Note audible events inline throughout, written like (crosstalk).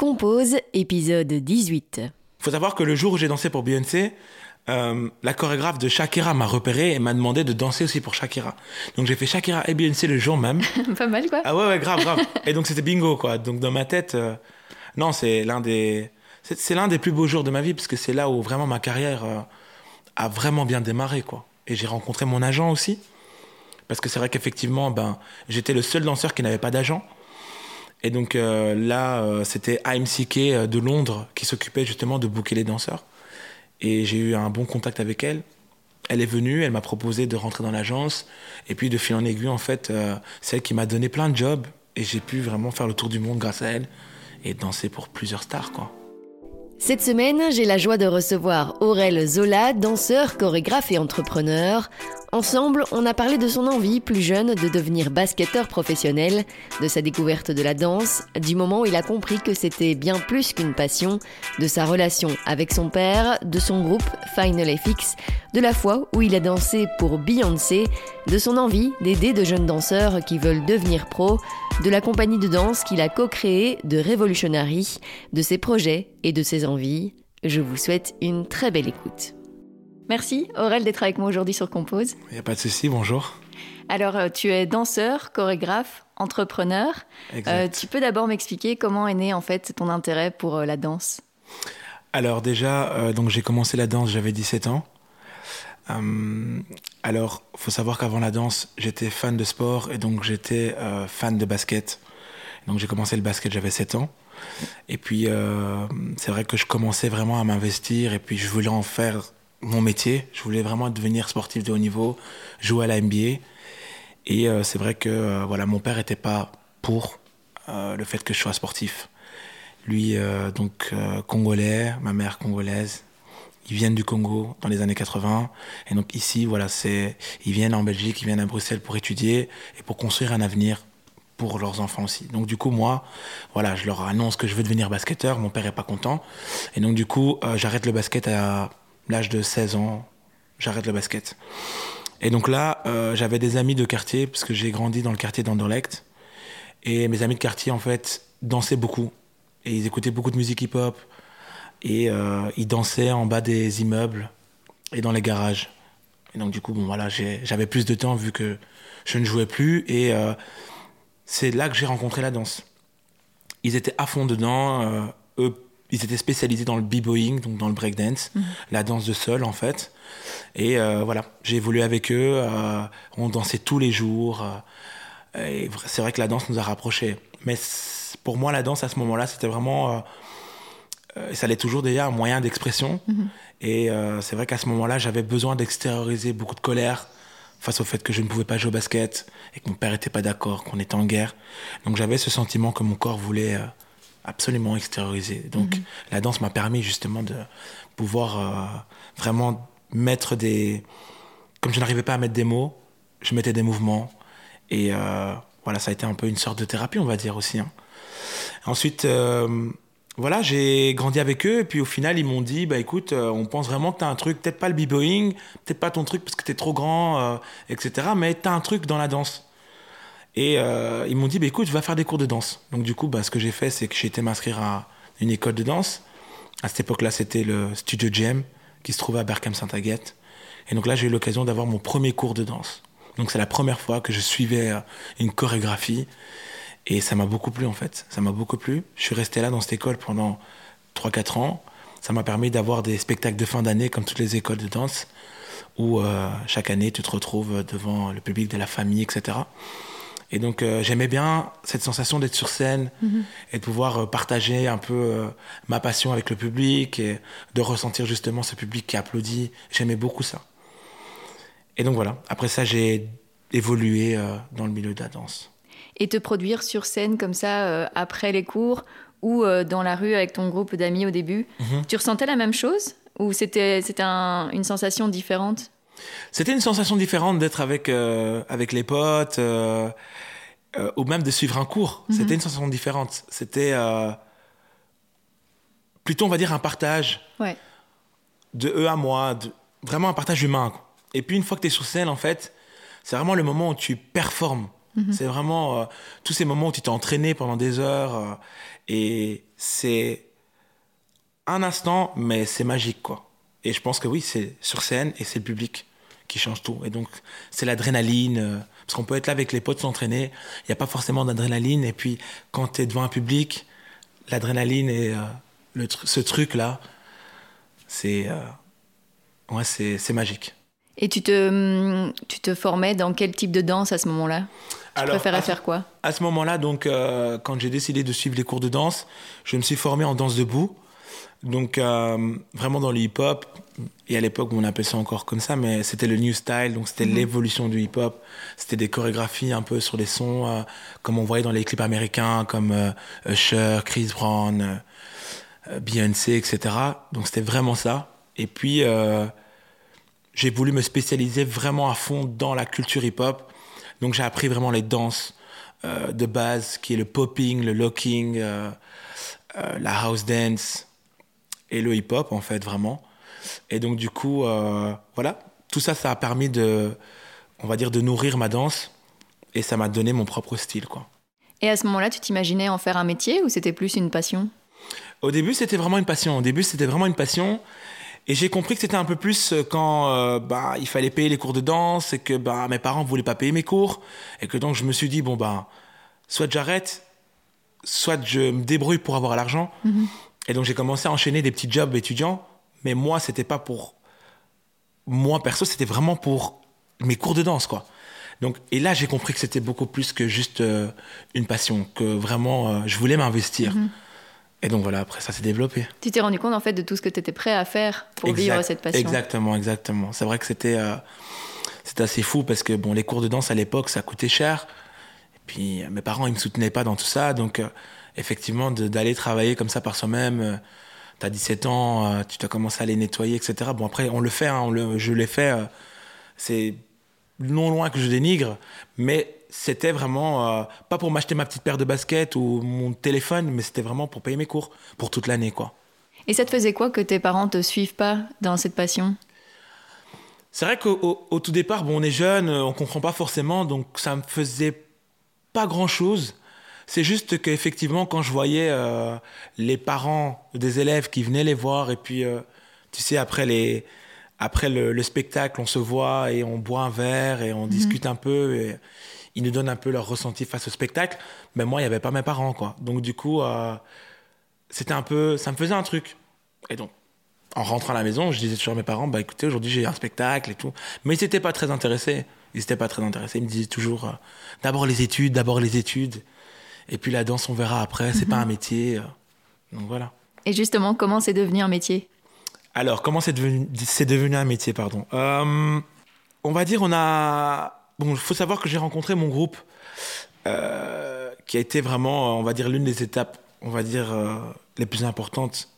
Compose, épisode 18. Il faut savoir que le jour où j'ai dansé pour Beyoncé, euh, la chorégraphe de Shakira m'a repéré et m'a demandé de danser aussi pour Shakira. Donc j'ai fait Shakira et Beyoncé le jour même. (laughs) Pas mal quoi. Ah ouais, ouais, grave, grave. et donc c'était bingo quoi. Donc dans ma tête, euh, non, c'est l'un des, c'est l'un des plus beaux jours de ma vie parce que c'est là où vraiment ma carrière euh, a vraiment bien démarré quoi. Et j'ai rencontré mon agent aussi parce que c'est vrai qu'effectivement, ben, j'étais le seul danseur qui n'avait pas d'agent. Et donc euh, là, euh, c'était AMCK euh, de Londres qui s'occupait justement de booker les danseurs. Et j'ai eu un bon contact avec elle. Elle est venue, elle m'a proposé de rentrer dans l'agence. Et puis de fil en aiguille, en fait, c'est elle qui m'a donné plein de jobs. Et j'ai pu vraiment faire le tour du monde grâce à elle et danser pour plusieurs stars, quoi. Cette semaine, j'ai la joie de recevoir Aurel Zola, danseur, chorégraphe et entrepreneur. Ensemble, on a parlé de son envie, plus jeune, de devenir basketteur professionnel, de sa découverte de la danse, du moment où il a compris que c'était bien plus qu'une passion, de sa relation avec son père, de son groupe Final FX, de la fois où il a dansé pour Beyoncé, de son envie d'aider de jeunes danseurs qui veulent devenir pros, de la compagnie de danse qu'il a co-créée de Revolutionary, de ses projets et de ses envies. Je vous souhaite une très belle écoute. Merci Aurel d'être avec moi aujourd'hui sur Compose. Il n'y a pas de souci, bonjour. Alors euh, tu es danseur, chorégraphe, entrepreneur. Euh, tu peux d'abord m'expliquer comment est né en fait ton intérêt pour euh, la danse? Alors déjà, donc j'ai commencé la danse, j'avais 17 ans. alors, faut savoir qu'avant la danse, j'étais fan de sport et donc j'étais fan de basket. Donc j'ai commencé le basket, j'avais 7 ans. Et puis c'est vrai que je commençais vraiment à m'investir et puis je voulais en faire mon métier. Je voulais vraiment devenir sportif de haut niveau, jouer à la NBA. Et euh, c'est vrai que euh, voilà, mon père n'était pas pour euh, le fait que je sois sportif. Lui, donc congolais, ma mère congolaise, ils viennent du Congo dans les années 80. Et donc ici, voilà, c'est, ils viennent en Belgique, ils viennent à Bruxelles pour étudier et pour construire un avenir pour leurs enfants aussi. Donc du coup, moi, voilà, je leur annonce que je veux devenir basketteur. Mon père est pas content. Et donc du coup, j'arrête le basket à l'âge de 16 ans, j'arrête le basket. Et donc là, euh, j'avais des amis de quartier, parce que j'ai grandi dans le quartier d'Anderlecht. Et mes amis de quartier, en fait, dansaient beaucoup. Et ils écoutaient beaucoup de musique hip-hop. Et euh, ils dansaient en bas des immeubles et dans les garages. Et donc, du coup, bon, voilà, j'avais plus de temps vu que je ne jouais plus. Et euh, c'est là que j'ai rencontré la danse. Ils étaient à fond dedans. eux, ils étaient spécialisés dans le b-boying, donc dans le breakdance, mhm. la danse de sol en fait. Et euh, voilà, j'ai évolué avec eux, euh, on dansait tous les jours. Euh, et c'est vrai que la danse nous a rapprochés. Mais pour moi, la danse à ce moment-là, c'était vraiment. ça allait toujours déjà un moyen d'expression. Mhm. Et c'est vrai qu'à ce moment-là, j'avais besoin d'extérioriser beaucoup de colère face au fait que je ne pouvais pas jouer au basket et que mon père n'était pas d'accord, qu'on était en guerre. Donc j'avais ce sentiment que mon corps voulait absolument extériorisé. Donc mhm. la danse m'a permis justement de pouvoir euh, vraiment mettre des... Comme je n'arrivais pas à mettre des mots, je mettais des mouvements. Et euh, voilà, ça a été un peu une sorte de thérapie, on va dire aussi. Hein. Ensuite, euh, voilà, j'ai grandi avec eux. Et puis au final, ils m'ont dit, bah écoute, on pense vraiment que tu as un truc, peut-être pas le b-boying, peut-être pas ton truc parce que tu es trop grand, etc. Mais tu as un truc dans la danse. Et euh, ils m'ont dit, bah, écoute, vais faire des cours de danse. Donc du coup, bah, ce que j'ai fait, c'est que j'ai été m'inscrire à une école de danse. À cette époque-là, c'était le Studio GM qui se trouvait à Berkham-Saint-Aguette. Et donc là, j'ai eu l'occasion d'avoir mon premier cours de danse. Donc c'est la première fois que je suivais euh, une chorégraphie. Et ça m'a beaucoup plu en fait. Ça m'a beaucoup plu. Je suis resté là dans cette école pendant 3-4 ans. Ça m'a permis d'avoir des spectacles de fin d'année comme toutes les écoles de danse où euh, chaque année tu te retrouves devant le public de la famille, etc. Et donc euh, j'aimais bien cette sensation d'être sur scène mhm. et de pouvoir euh, partager un peu euh, ma passion avec le public et de ressentir justement ce public qui applaudit. J'aimais beaucoup ça. Et donc voilà, après ça j'ai évolué dans le milieu de la danse. Et te produire sur scène comme ça après les cours ou dans la rue avec ton groupe d'amis au début, mhm. tu ressentais la même chose ou c'était une sensation différente? C'était une sensation différente d'être avec, euh, avec les potes euh, euh, ou même de suivre un cours. Mhm. C'était une sensation différente. C'était plutôt, on va dire, un partage de eux à moi, vraiment un partage humain. Et puis une fois que tu es sur scène, en fait, c'est vraiment le moment où tu performes. Mhm. C'est vraiment tous ces moments où tu t'es entraîné pendant des heures. et c'est un instant, mais c'est magique, quoi. Et je pense que oui, c'est sur scène et c'est le public qui change tout. Et donc, c'est l'adrénaline. euh, parce qu'on peut être là avec les potes s'entraîner, il n'y a pas forcément d'adrénaline. Et puis, quand tu es devant un public, l'adrénaline et euh, le ce truc-là, c'est euh, ouais, c'est c'est magique. Et tu te, hum, tu te formais dans quel type de danse à ce moment-là? Tu préférais à, faire quoi? à ce moment-là, donc, euh, quand j'ai décidé de suivre les cours de danse, je me suis formé en danse debout. Donc, euh, vraiment dans le hip-hop. Et à l'époque, on appelait ça encore comme ça, mais c'était le new style. Donc, c'était l'évolution du hip-hop. C'était des chorégraphies un peu sur les sons, euh, comme on voyait dans les clips américains, comme euh, Usher, Chris Brown, euh, euh, Beyoncé, etc. Donc, c'était vraiment ça. Et puis, euh, j'ai voulu me spécialiser vraiment à fond dans la culture hip-hop. Donc j'ai appris vraiment les danses euh, de base, qui est le popping, le locking, euh, euh, la house dance et le hip-hop en fait vraiment. Et donc du coup, euh, voilà, tout ça, ça a permis de, on va dire, de nourrir ma danse et ça m'a donné mon propre style quoi. Et à ce moment-là, tu t'imaginais en faire un métier ou c'était plus une passion? Au début, c'était vraiment une passion. Au début, c'était vraiment une passion. Et j'ai compris que c'était un peu plus quand euh, bah, il fallait payer les cours de danse et que bah, mes parents ne voulaient pas payer mes cours. Et que donc je me suis dit, bon, bah, soit j'arrête, soit je me débrouille pour avoir l'argent. Et donc j'ai commencé à enchaîner des petits jobs étudiants. Mais moi, c'était pas pour moi perso, c'était vraiment pour mes cours de danse, quoi. Donc, et là, j'ai compris que c'était beaucoup plus que juste euh, une passion, que vraiment, euh, je voulais m'investir. Et donc voilà, après, ça s'est développé. Tu t'es rendu compte en fait de tout ce que tu étais prêt à faire pour vivre cette passion Exactement, exactement. C'est vrai que c'était euh, c'était assez fou parce que bon, les cours de danse à l'époque, ça coûtait cher. Et puis euh, mes parents, ils me soutenaient pas dans tout ça, donc effectivement, d'aller travailler comme ça par soi-même. euh, T'as 17 ans, euh, tu dois commencer à les nettoyer, etc. Bon après, on le fait, hein, on le, je l'ai fait. euh, c'est non loin que je dénigre, mais c'était vraiment euh, pas pour m'acheter ma petite paire de baskets ou mon téléphone, mais c'était vraiment pour payer mes cours pour toute l'année, quoi. Et ça te faisait quoi que tes parents te suivent pas dans cette passion? C'est vrai qu'au au- au tout départ, bon, on est jeune, on comprend pas forcément, donc ça me faisait pas grand chose. C'est juste qu'effectivement, quand je voyais euh, les parents des élèves qui venaient les voir, et puis, euh, tu sais, après, les, après le, le spectacle, on se voit et on boit un verre et on discute un peu, et ils nous donnent un peu leur ressenti face au spectacle. Mais moi, il n'y avait pas mes parents, quoi. Donc, du coup, euh, c'était un peu. Ça me faisait un truc. Et donc, en rentrant à la maison, je disais toujours à mes parents, bah écoutez, aujourd'hui j'ai un spectacle et tout. Mais ils n'étaient pas très intéressés. Ils n'étaient pas très intéressés. Ils me disaient toujours, euh, d'abord les études, d'abord les études. Et puis la danse, on verra après, c'est pas un métier. euh. Donc voilà. Et justement, comment c'est devenu un métier? Alors, comment c'est devenu, devenu un métier, pardon Euh, On va dire, on a. Bon, il faut savoir que j'ai rencontré mon groupe, euh, qui a été vraiment, on va dire, l'une des étapes, on va dire, euh, les plus importantes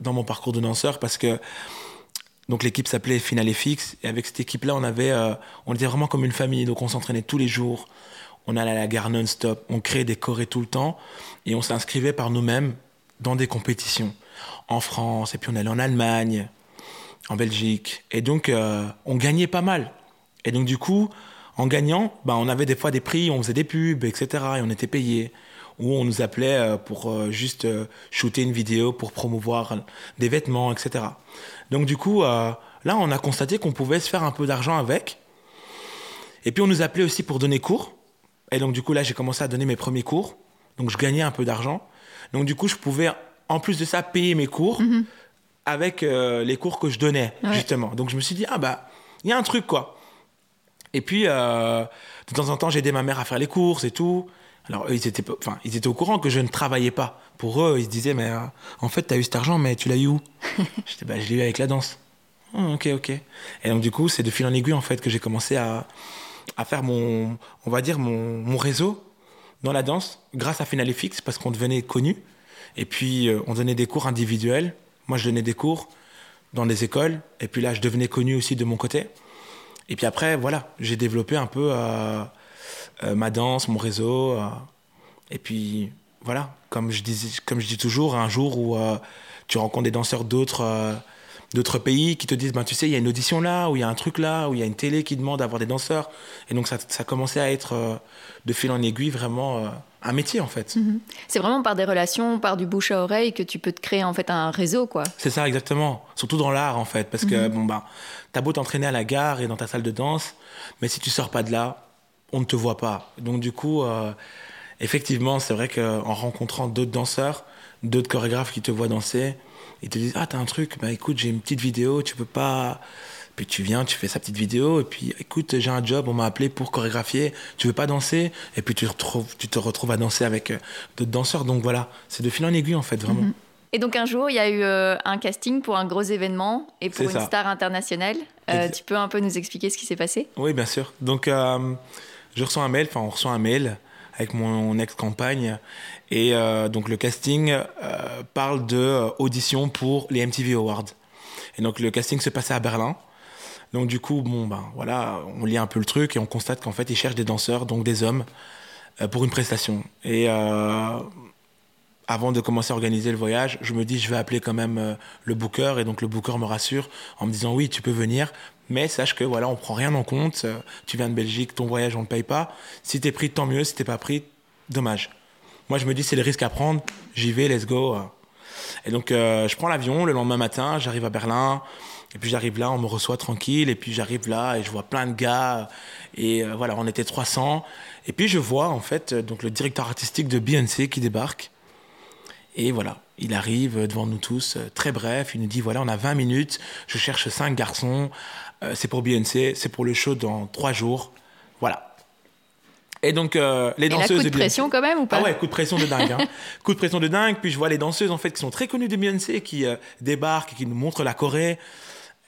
dans mon parcours de danseur, parce que donc l'équipe s'appelait Finale Fix, et avec cette équipe-là, on avait, on était vraiment comme une famille, donc on s'entraînait tous les jours, on allait à la gare non-stop, on créait des chorés tout le temps, et on s'inscrivait par nous-mêmes dans des compétitions en France, et puis on allait en Allemagne, en Belgique. Et donc, euh, on gagnait pas mal. Et donc, du coup, en gagnant, bah, on avait des fois des prix, on faisait des pubs, etc. Et on était payé. Ou on nous appelait euh, pour euh, juste euh, shooter une vidéo pour promouvoir des vêtements, etc. Donc, du coup, là, on a constaté qu'on pouvait se faire un peu d'argent avec. Et puis, on nous appelait aussi pour donner cours. Et donc, du coup, là, j'ai commencé à donner mes premiers cours. Donc, je gagnais un peu d'argent. Donc, du coup, je pouvais, en plus de ça, payer mes cours avec euh, les cours que je donnais, Ouais. justement. Donc, je me suis dit, ah bah, il y a un truc, quoi. Et puis, euh, de temps en temps, j'ai aidé ma mère à faire les courses et tout. Alors, eux, ils étaient, enfin, ils étaient au courant que je ne travaillais pas. Pour eux, ils se disaient, mais euh, en fait, tu as eu cet argent, mais tu l'as eu où? (laughs) J'étais, bah, je l'ai eu avec la danse. Ah, ok, ok. Et donc, du coup, c'est de fil en aiguille, en fait, que j'ai commencé à, à faire mon, on va dire, mon, mon réseau dans la danse, grâce à Finale Fix, parce qu'on devenait connu. Et puis, euh, on donnait des cours individuels. Moi, je donnais des cours dans des écoles. Et puis là, je devenais connu aussi de mon côté. Et puis après, voilà, j'ai développé un peu euh, euh, ma danse, mon réseau. et puis, voilà, comme je, dis, comme je dis toujours, un jour où tu rencontres des danseurs d'autres d'autres pays qui te disent, ben, tu sais, il y a une audition là, ou il y a un truc là, ou il y a une télé qui demande d'avoir des danseurs. Et donc ça, ça commençait à être euh, de fil en aiguille vraiment euh, un métier en fait. Mhm. C'est vraiment par des relations, par du bouche à oreille que tu peux te créer en fait un réseau quoi. C'est ça exactement, surtout dans l'art en fait, parce que mhm. bon bah, t'as beau t'entraîner à la gare et dans ta salle de danse, mais si tu sors pas de là, on ne te voit pas. Donc du coup, euh, effectivement, c'est vrai qu'en rencontrant d'autres danseurs, d'autres chorégraphes qui te voient danser, ils te disent ah t'as un truc, bah écoute j'ai une petite vidéo, tu peux pas puis tu viens, tu fais sa petite vidéo, et puis écoute, j'ai un job, on m'a appelé pour chorégraphier, tu veux pas danser? Et puis tu, retrouves, tu te retrouves à danser avec euh, d'autres danseurs. Donc voilà, c'est de fil en aiguille en fait, vraiment. Mhm. Et donc un jour, il y a eu euh, un casting pour un gros événement et pour une star internationale. Euh, tu peux un peu nous expliquer ce qui s'est passé? Oui, bien sûr. Donc je reçois un mail, enfin on reçoit un mail avec mon ex-campagne. Et donc le casting parle de audition pour les MTV Awards. Et donc le casting se passait à Berlin. Donc du coup, bon, ben voilà, on lit un peu le truc et on constate qu'en fait, ils cherchent des danseurs, donc des hommes, euh, pour une prestation. Et euh, avant de commencer à organiser le voyage, je me dis, je vais appeler quand même euh, le booker. Et donc le booker me rassure en me disant, oui, tu peux venir, mais sache que voilà, on prend rien en compte. tu viens de Belgique, ton voyage, on ne le paye pas. Si t'es pris, tant mieux. Si t'es pas pris, dommage. Moi, je me dis, c'est le risque à prendre. J'y vais, let's go. Et donc, je prends l'avion le lendemain matin, j'arrive à Berlin. Et puis j'arrive là, on me reçoit tranquille, et puis j'arrive là et je vois plein de gars, et euh, voilà, on était 300. Et puis je vois en fait euh, donc le directeur artistique de Beyoncé qui débarque, et voilà, il arrive devant nous tous, euh, très bref, il nous dit voilà, on a 20 minutes, je cherche 5 garçons, c'est pour Beyoncé, c'est pour le show dans 3 jours, voilà. Et donc les danseuses. Et coup de, pression quand même ou pas Ah ouais, coup de pression de dingue. Hein. (laughs) coup de pression de dingue. Puis je vois les danseuses en fait qui sont très connues de Beyoncé qui débarquent et qui nous montrent la Corée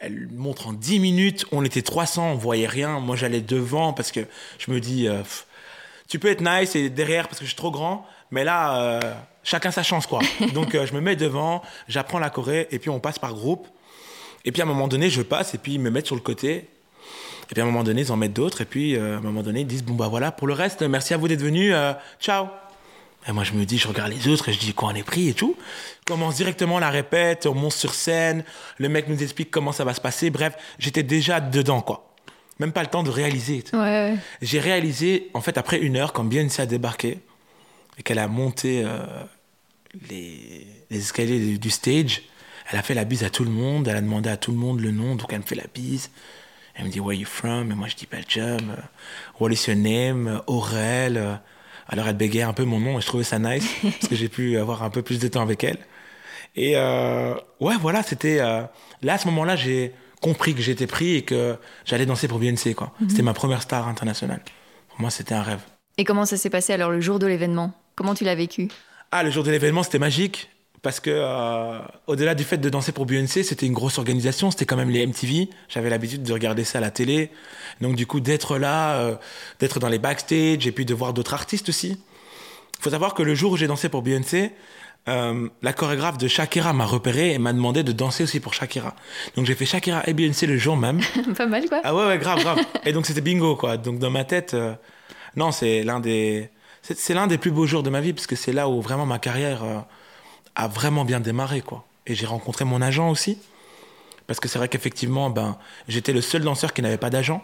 elle montre en 10 minutes, on était 300, on voyait rien. Moi, j'allais devant parce que je me dis, euh, tu peux être nice et derrière parce que je suis trop grand, mais là, euh, chacun sa chance, quoi. (laughs) Donc, euh, je me mets devant, j'apprends la Corée et puis on passe par groupe. Et puis, à un moment donné, je passe et puis ils me mettent sur le côté. Et puis, à un moment donné, ils en mettent d'autres. Et puis, à un moment donné, ils disent, bon, bah voilà, pour le reste, merci à vous d'être venus. ciao. Et moi, je me dis, je regarde les autres et je dis, quoi, on est pris et tout. commence directement la répète, on monte sur scène, le mec nous explique comment ça va se passer. Bref, j'étais déjà dedans, quoi. Même pas le temps de réaliser. Ouais, J'ai réalisé, en fait, après une heure, quand Beyoncé a débarqué et qu'elle a monté euh, les, les, escaliers du stage, elle a fait la bise à tout le monde, elle a demandé à tout le monde le nom, donc elle me fait la bise. Elle me dit, Where are you from? Et moi, je dis Belgium. What is your name? Aurel. Alors elle bégayait un peu mon nom et je trouvais ça nice (laughs) parce que j'ai pu avoir un peu plus de temps avec elle. Et euh, ouais, voilà, c'était euh, là à ce moment-là, j'ai compris que j'étais pris et que j'allais danser pour Beyoncé quoi. Mhm. C'était ma première star internationale. Pour moi, c'était un rêve. Et comment ça s'est passé alors le jour de l'événement? Comment tu l'as vécu? Ah, le jour de l'événement, c'était magique parce que euh, au-delà du fait de danser pour Beyoncé, c'était une grosse organisation, c'était quand même les MTV. J'avais l'habitude de regarder ça à la télé, donc du coup d'être là, euh, d'être dans les backstage et puis de voir d'autres artistes aussi. Il faut savoir que le jour où j'ai dansé pour Beyoncé, euh, la chorégraphe de Shakira m'a repéré et m'a demandé de danser aussi pour Shakira. Donc j'ai fait Shakira et Beyoncé le jour même. (laughs) Pas mal quoi. Ah ouais ouais grave grave. et donc c'était bingo quoi. Donc dans ma tête, non c'est l'un des c'est l'un des plus beaux jours de ma vie parce que c'est là où vraiment ma carrière a vraiment bien démarré, quoi. Et j'ai rencontré mon agent aussi, parce que c'est vrai qu'effectivement, ben, j'étais le seul danseur qui n'avait pas d'agent.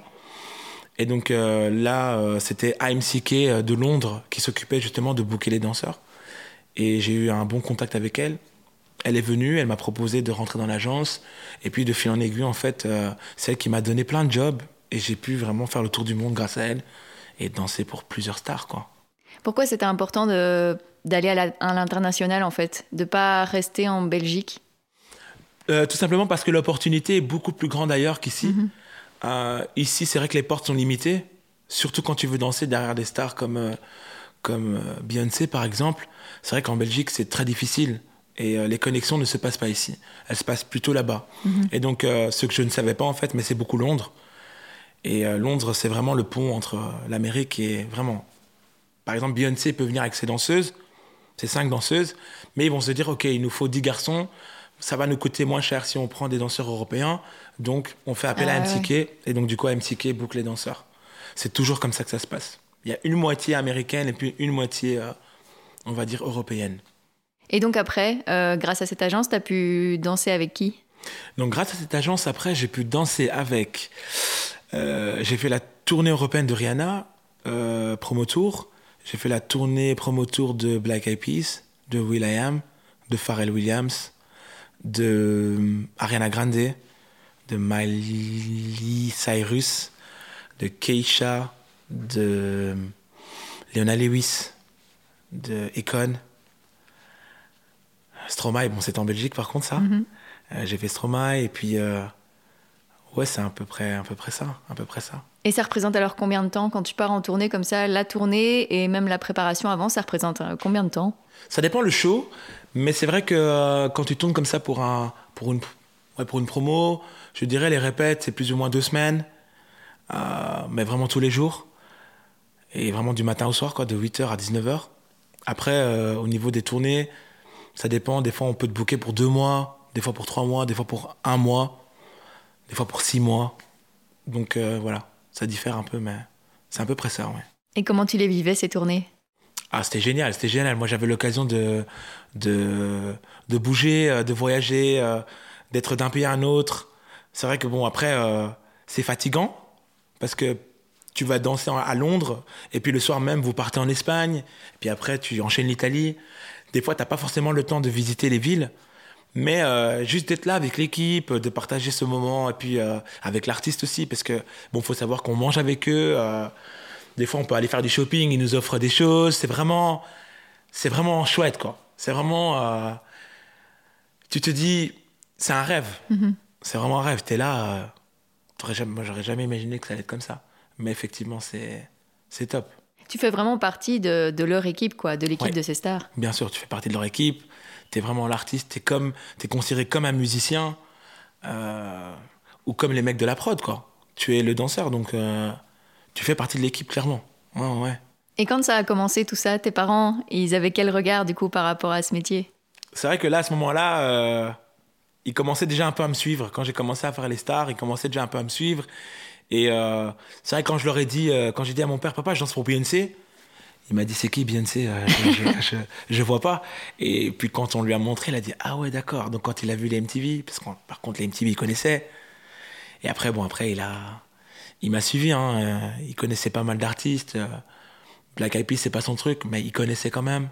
Et donc euh, là, euh, c'était AMCK euh, de Londres qui s'occupait justement de booker les danseurs. Et j'ai eu un bon contact avec elle. Elle est venue, elle m'a proposé de rentrer dans l'agence. Et puis de fil en aiguille, en fait, c'est elle qui m'a donné plein de jobs. Et j'ai pu vraiment faire le tour du monde grâce à elle et danser pour plusieurs stars, quoi. Pourquoi c'était important de d'aller à l'international en fait, de pas rester en Belgique euh, Tout simplement parce que l'opportunité est beaucoup plus grande ailleurs qu'ici. Mhm. Euh, ici, c'est vrai que les portes sont limitées, surtout quand tu veux danser derrière des stars comme, euh, comme Beyoncé par exemple. C'est vrai qu'en Belgique, c'est très difficile et les connexions ne se passent pas ici. Elles se passent plutôt là-bas. Mhm. Et donc, ce que je ne savais pas en fait, mais c'est beaucoup Londres. Et Londres, c'est vraiment le pont entre l'Amérique et vraiment. Par exemple, Beyoncé peut venir avec ses danseuses c'est cinq danseuses, mais ils vont se dire, OK, il nous faut 10 garçons, ça va nous coûter moins cher si on prend des danseurs européens, donc on fait appel à ah MCK, et donc du coup MCK boucle les danseurs. C'est toujours comme ça que ça se passe. Il y a une moitié américaine et puis une moitié, euh, on va dire, européenne. Et donc après, euh, grâce à cette agence, tu as pu danser avec qui? Donc grâce à cette agence, après, j'ai pu danser avec. Euh, j'ai fait la tournée européenne de Rihanna, promo tour. J'ai fait la tournée promo tour de Black Eyed Peas, de will.i.am, de Pharrell Williams, de euh, Ariana Grande, de Miley Cyrus, de Keisha, de Leona Lewis, de Econ. Stromae, bon, c'est en Belgique par contre, ça. Mhm. Euh, j'ai fait Stromae et puis. euh, ouais, c'est à peu, près, à peu près ça. À peu près ça. Et ça représente alors combien de temps quand tu pars en tournée comme ça La tournée et même la préparation avant, ça représente euh, combien de temps? Ça dépend le show, mais c'est vrai que euh, quand tu tournes comme ça pour, un, pour, une, ouais, pour une promo, je dirais les répètes, c'est plus ou moins deux semaines, euh, mais vraiment tous les jours. Et vraiment du matin au soir, quoi, de 8h à 19h. Après, euh, au niveau des tournées, ça dépend. Des fois, on peut te booker pour deux mois, des fois pour trois mois, des fois pour un mois, des fois pour six mois. Donc euh, voilà, ça diffère un peu, mais c'est à peu près ça, ouais. Et comment tu les vivais ces tournées? Ah, c'était génial, c'était génial. Moi, j'avais l'occasion de, de, de bouger, euh, de voyager, euh, d'être d'un pays à un autre. C'est vrai que, bon, après, euh, c'est fatigant parce que tu vas danser à Londres et puis le soir même, vous partez en Espagne. Et puis après, tu enchaînes l'Italie. Des fois, tu n'as pas forcément le temps de visiter les villes. Mais euh, juste d'être là avec l'équipe, de partager ce moment, et puis euh, avec l'artiste aussi, parce que bon, faut savoir qu'on mange avec eux. euh, des fois, on peut aller faire du shopping, ils nous offrent des choses. C'est vraiment, c'est vraiment chouette, quoi. C'est vraiment, tu te dis, c'est un rêve. C'est vraiment un rêve. T'es là, jamais- moi, j'aurais jamais imaginé que ça allait être comme ça. Mais effectivement, c'est, c'est top. Tu fais vraiment partie de, de leur équipe, quoi, de l'équipe Ouais. de ces stars. Bien sûr, tu fais partie de leur équipe. T'es vraiment l'artiste. T'es comme, t'es considéré comme un musicien euh, ou comme les mecs de la prod, quoi. Tu es le danseur, donc euh, tu fais partie de l'équipe clairement. Ouais, ouais. Et quand ça a commencé tout ça, tes parents, ils avaient quel regard du coup par rapport à ce métier? C'est vrai que là, à ce moment-là, euh, ils commençaient déjà un peu à me suivre. Quand j'ai commencé à faire les stars, ils commençaient déjà un peu à me suivre. Et c'est vrai que quand je leur ai dit, quand j'ai dit à mon père, papa, je danse pour Beyoncé, il m'a dit, c'est qui Beyoncé? Euh, (laughs) je, je, vois pas. Et puis quand on lui a montré, il a dit, ah ouais, d'accord. Donc quand il a vu les MTV, parce que par contre, les MTV, il connaissait. Et après, bon, après, il a, il m'a suivi. Hein, euh, il connaissait pas mal d'artistes. euh, Black Eyed Peas, c'est pas son truc, mais il connaissait quand même.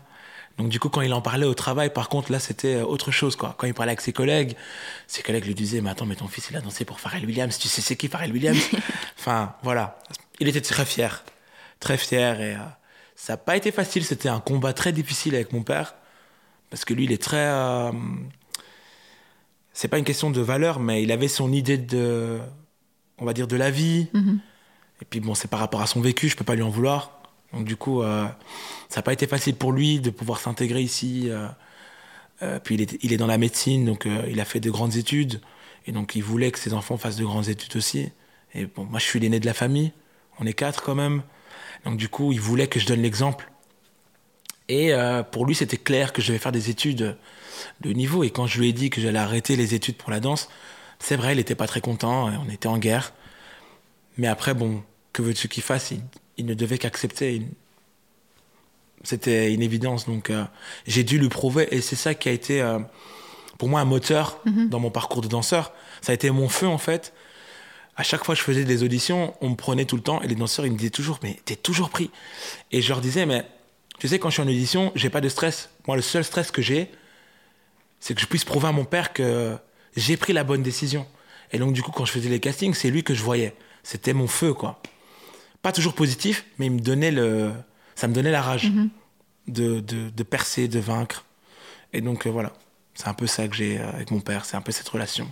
Donc du coup, quand il en parlait au travail, par contre, là, c'était autre chose, quoi. Quand il parlait avec ses collègues, ses collègues lui disaient, mais attends, mais ton fils, il a dansé pour Pharrell Williams. Tu sais c'est qui Pharrell Williams? (laughs) Enfin, voilà. Il était très fier, très fier, et euh, ça n'a pas été facile. C'était un combat très difficile avec mon père, parce que lui, il est très. euh, c'est pas une question de valeur, mais il avait son idée de, on va dire, de la vie. Et puis bon, c'est par rapport à son vécu, je peux pas lui en vouloir. Donc du coup, euh, ça n'a pas été facile pour lui de pouvoir s'intégrer ici. euh, euh, puis il est, il est dans la médecine, donc il a fait de grandes études. Et donc il voulait que ses enfants fassent de grandes études aussi. Et bon, moi je suis l'aîné de la famille, on est quatre quand même. Donc du coup, il voulait que je donne l'exemple. Et euh, pour lui, c'était clair que je devais faire des études de niveau. Et quand je lui ai dit que j'allais arrêter les études pour la danse, c'est vrai, il n'était pas très content, et on était en guerre. Mais après, bon, que veux-tu qu'il fasse? Il, il ne devait qu'accepter. Il- C'était une évidence. Donc, euh, j'ai dû lui prouver. Et c'est ça qui a été, euh, pour moi, un moteur dans mon parcours de danseur. Ça a été mon feu, en fait. À chaque fois que je faisais des auditions, on me prenait tout le temps. Et les danseurs, ils me disaient toujours, mais t'es toujours pris. Et je leur disais, mais tu sais, quand je suis en audition, j'ai pas de stress. Moi, le seul stress que j'ai, c'est que je puisse prouver à mon père que j'ai pris la bonne décision. Et donc, du coup, quand je faisais les castings, c'est lui que je voyais. C'était mon feu, quoi. Pas toujours positif, mais il me donnait le... ça me donnait la rage de, de, de percer, de vaincre. Et donc, euh, voilà. C'est un peu ça que j'ai euh, avec mon père. C'est un peu cette relation.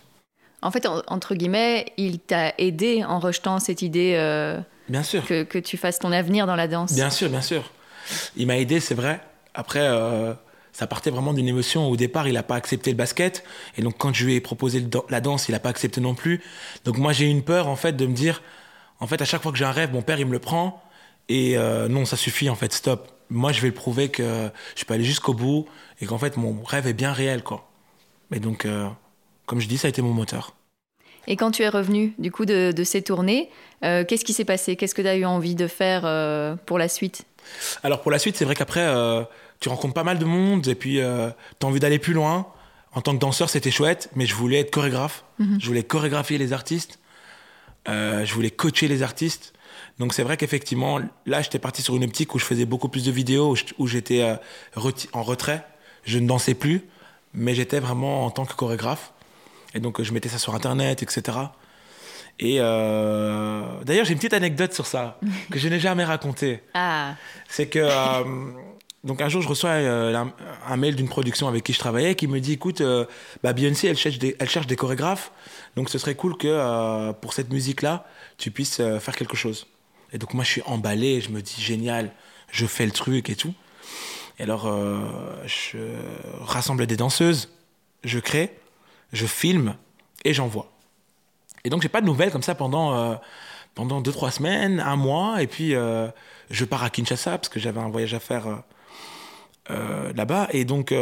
En fait, en- entre guillemets, il t'a aidé en rejetant cette idée euh, Bien sûr. que, que tu fasses ton avenir dans la danse. Bien sûr, bien sûr. Il m'a aidé, c'est vrai. Après, euh, ça partait vraiment d'une émotion. Au départ, il n'a pas accepté le basket. Et donc, quand je lui ai proposé dan- la danse, il n'a pas accepté non plus. Donc, moi, j'ai eu une peur, en fait, de me dire, en fait, à chaque fois que j'ai un rêve, mon père, il me le prend. Et euh, non, ça suffit, en fait, stop. Moi, je vais le prouver que je peux aller jusqu'au bout et qu'en fait, mon rêve est bien réel, quoi. Mais donc, comme je dis, ça a été mon moteur. Et quand tu es revenu du coup de, de ces tournées, euh, qu'est-ce qui s'est passé? Qu'est-ce que tu as eu envie de faire euh, pour la suite? Alors pour la suite, c'est vrai qu'après, euh, tu rencontres pas mal de monde et puis tu as envie d'aller plus loin. en tant que danseur, c'était chouette, mais je voulais être chorégraphe. Mhm. Je voulais chorégraphier les artistes. Je voulais coacher les artistes. Donc c'est vrai qu'effectivement, là, j'étais parti sur une optique où je faisais beaucoup plus de vidéos, où j'étais en retrait. Je ne dansais plus, mais j'étais vraiment en tant que chorégraphe. Et donc je mettais ça sur Internet, etc. Et euh, d'ailleurs, j'ai une petite anecdote sur ça (laughs) que je n'ai jamais racontée. Ah, C'est que euh, donc un jour je reçois euh, un, mail d'une production avec qui je travaillais qui me dit écoute bah Beyoncé elle cherche des elle cherche des chorégraphes. Donc ce serait cool que pour cette musique là tu puisses faire quelque chose. Et donc moi je suis emballé je me dis génial je fais le truc et tout. Et alors je rassemble des danseuses je crée je filme et j'envoie et donc j'ai pas de nouvelles comme ça pendant euh, pendant deux trois semaines, un mois, et puis euh, je pars à Kinshasa parce que j'avais un voyage à faire euh, euh, là-bas. Et donc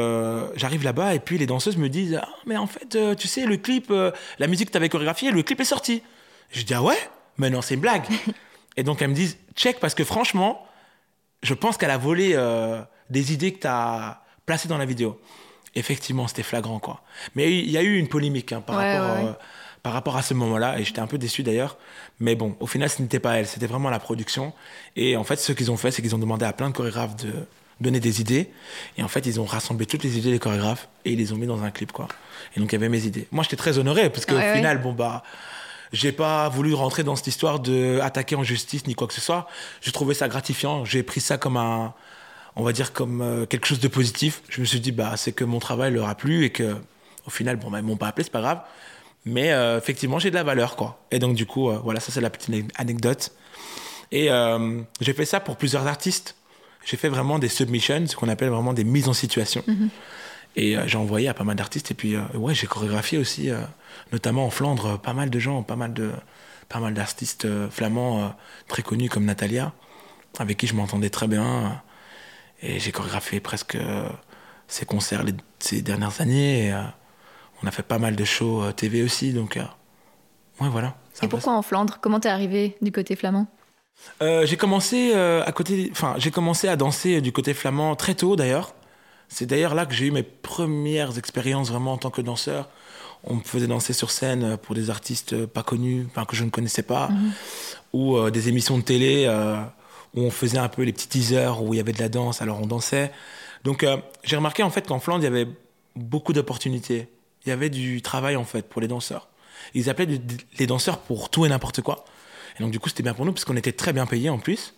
j'arrive là-bas et puis les danseuses me disent ah mais en fait tu sais le clip, la musique que t'avais chorégraphiée, le clip est sorti. Je dis ah ouais, mais non c'est une blague. (laughs) et donc elles me disent check parce que franchement je pense qu'elle a volé des idées que t'as placées dans la vidéo. Effectivement c'était flagrant quoi. Mais il y a eu une polémique hein, par Ouais, rapport. ouais, euh, par rapport à ce moment-là, et j'étais un peu déçu d'ailleurs. Mais bon, au final, ce n'était pas elle, c'était vraiment la production. Et en fait, ce qu'ils ont fait, c'est qu'ils ont demandé à plein de chorégraphes de donner des idées. Et en fait, ils ont rassemblé toutes les idées des chorégraphes et ils les ont mis dans un clip, quoi. Et donc, il y avait mes idées. Moi, j'étais très honoré, parce qu'au ouais. final, bon, bah, j'ai pas voulu rentrer dans cette histoire de attaquer en justice ni quoi que ce soit. J'ai trouvé ça gratifiant. J'ai pris ça comme un, on va dire, comme euh, quelque chose de positif. Je me suis dit, bah, c'est que mon travail leur a plu et que, au final, bon, bah, ils m'ont pas appelé, c'est pas grave. Mais euh, effectivement, j'ai de la valeur, quoi. Et donc, du coup, euh, voilà, ça, c'est la petite ane- anecdote. Et euh, j'ai fait ça pour plusieurs artistes. J'ai fait vraiment des submissions, ce qu'on appelle vraiment des mises en situation. Et euh, j'ai envoyé à pas mal d'artistes. Et puis, ouais, j'ai chorégraphié aussi, notamment en Flandre, pas mal de gens, pas mal de, pas mal d'artistes flamands très connus comme Natalia, avec qui je m'entendais très bien. Euh, et j'ai chorégraphié presque euh, ses concerts les- ces dernières années. Et, euh, on a fait pas mal de shows euh, TV aussi, donc euh, ouais, voilà. et pourquoi en Flandre? Comment t'es arrivé du côté flamand? Euh, j'ai commencé euh, à côté, enfin j'ai commencé à danser du côté flamand très tôt d'ailleurs. C'est d'ailleurs là que j'ai eu mes premières expériences vraiment en tant que danseur. On me faisait danser sur scène euh, pour des artistes euh, pas connus, enfin que je ne connaissais pas, ou euh, des émissions de télé euh, où on faisait un peu les petits teasers où il y avait de la danse, alors on dansait. Donc euh, j'ai remarqué en fait qu'en Flandre il y avait beaucoup d'opportunités. Il y avait du travail en fait pour les danseurs. Ils appelaient du- les danseurs pour tout et n'importe quoi. Et donc, du coup, c'était bien pour nous, parce qu'on était très bien payés en plus.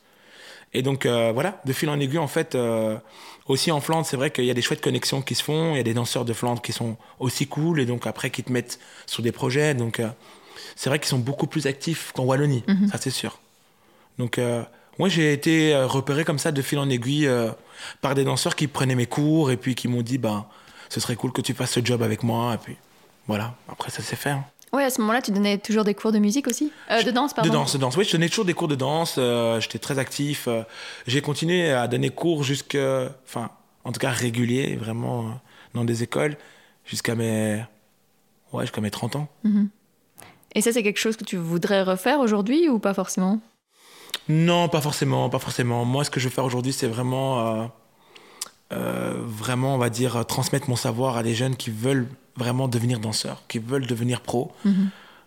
Et donc, euh, voilà, de fil en aiguille, en fait, euh, aussi en Flandre, c'est vrai qu'il y a des chouettes connexions qui se font. Il y a des danseurs de Flandre qui sont aussi cool, et donc après, qui te mettent sur des projets. Donc, c'est vrai qu'ils sont beaucoup plus actifs qu'en Wallonie, ça c'est sûr. Donc, moi, j'ai été euh, repéré comme ça, de fil en aiguille, euh, par des danseurs qui prenaient mes cours, et puis qui m'ont dit, ben, ce serait cool que tu fasses ce job avec moi. Et puis, voilà, après, ça s'est fait. hein. Ouais, à ce moment-là, tu donnais toujours des cours de musique aussi? Euh, De danse, pardon De danse, de danse. Oui, je donnais toujours des cours de danse. euh, J'étais très actif. J'ai continué à donner cours jusque, enfin, en tout cas régulier, vraiment dans des écoles, jusqu'à mes, ouais, jusqu'à mes 30 ans. Et ça, c'est quelque chose que tu voudrais refaire aujourd'hui ou pas forcément? Non, pas forcément, pas forcément. Moi, ce que je veux faire aujourd'hui, c'est vraiment, euh, euh, vraiment, on va dire, transmettre mon savoir à des jeunes qui veulent vraiment devenir danseurs, qui veulent devenir pros.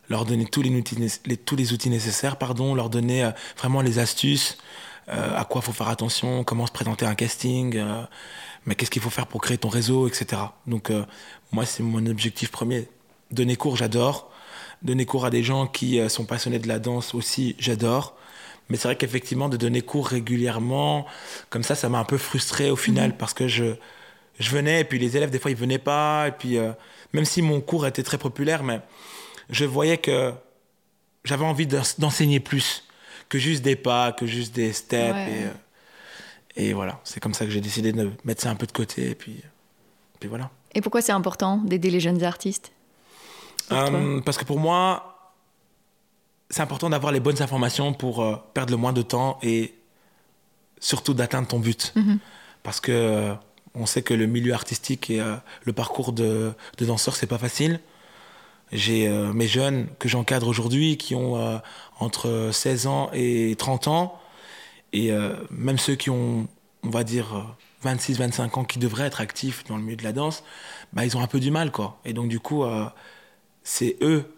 Leur donner tous les outils, né- les- tous les outils nécessaires, pardon, leur donner euh, vraiment les astuces, à quoi faut faire attention, comment se présenter à un casting, mais qu'est-ce qu'il faut faire pour créer ton réseau, etc. Donc, moi, c'est mon objectif premier. Donner cours, j'adore. Donner cours à des gens qui sont passionnés de la danse aussi, j'adore. Mais c'est vrai qu'effectivement, de donner cours régulièrement, comme ça, ça m'a un peu frustré au final parce que je, je venais et puis les élèves, des fois, ils venaient pas. Et puis, euh, même si mon cours était très populaire, mais je voyais que j'avais envie d'en- d'enseigner plus que juste des pas, que juste des steps. Ouais. Et, euh, et voilà, c'est comme ça que j'ai décidé de mettre ça un peu de côté. Et puis, puis voilà. Et pourquoi c'est important d'aider les jeunes artistes? Euh, parce que pour moi, c'est important d'avoir les bonnes informations pour euh, perdre le moins de temps et surtout d'atteindre ton but. Parce que euh, on sait que le milieu artistique et euh, le parcours de, de danseur, c'est pas facile. J'ai mes jeunes que j'encadre aujourd'hui qui ont entre 16 ans et 30 ans. Et même ceux qui ont, on va dire, euh, 26, 25 ans qui devraient être actifs dans le milieu de la danse, bah, ils ont un peu du mal, quoi. Et donc, du coup, c'est eux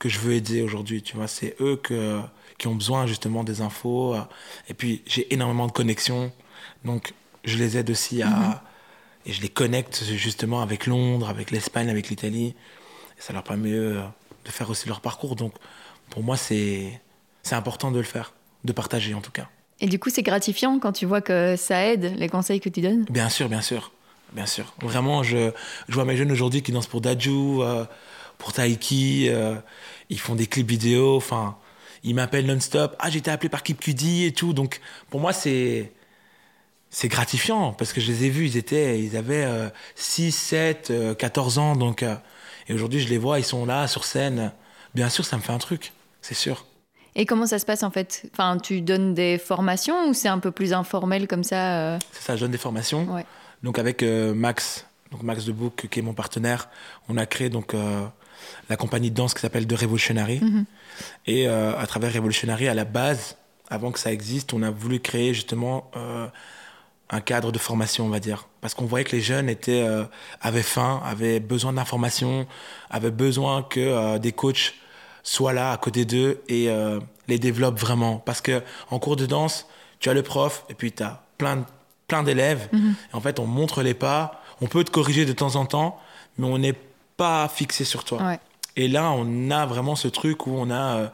que je veux aider aujourd'hui, tu vois. C'est eux que, qui ont besoin, justement, des infos. Et puis, j'ai énormément de connexions. Donc, je les aide aussi à. Mhm. Et je les connecte, justement, avec Londres, avec l'Espagne, avec l'Italie. Et ça leur permet de faire aussi leur parcours. Donc, pour moi, c'est important de le faire, de partager, en tout cas. Et du coup, c'est gratifiant quand tu vois que ça aide les conseils que tu donnes? Bien sûr, bien sûr. Bien sûr. Vraiment, je, je vois mes jeunes aujourd'hui qui dansent pour Daju, euh, pour Taiki. Euh, ils font des clips vidéo. Enfin, ils m'appellent non-stop. Ah, j'ai été appelé par Kip Cudi et tout. Donc, pour moi, c'est. C'est gratifiant parce que je les ai vus, ils, étaient, ils avaient 6, 7, 14 ans. Donc, euh, et aujourd'hui, je les vois, ils sont là sur scène. Bien sûr, ça me fait un truc, c'est sûr. Et comment ça se passe en fait? Enfin, tu donnes des formations ou c'est un peu plus informel comme ça euh? C'est ça, je donne des formations. Donc avec euh, Max, donc Max de Book, qui est mon partenaire, on a créé donc euh, la compagnie de danse qui s'appelle The Revolutionary. Mhm. Et à travers Revolutionary, à la base, avant que ça existe, on a voulu créer justement un cadre de formation, on va dire. Parce qu'on voyait que les jeunes étaient, avaient faim, avaient besoin d'informations, avaient besoin que des coachs soit là à côté d'eux et euh, les développe vraiment. Parce que en cours de danse, tu as le prof et puis tu as plein, plein d'élèves. Mhm. En fait, on montre les pas, on peut te corriger de temps en temps, mais on n'est pas fixé sur toi. Et là, on a vraiment ce truc où on a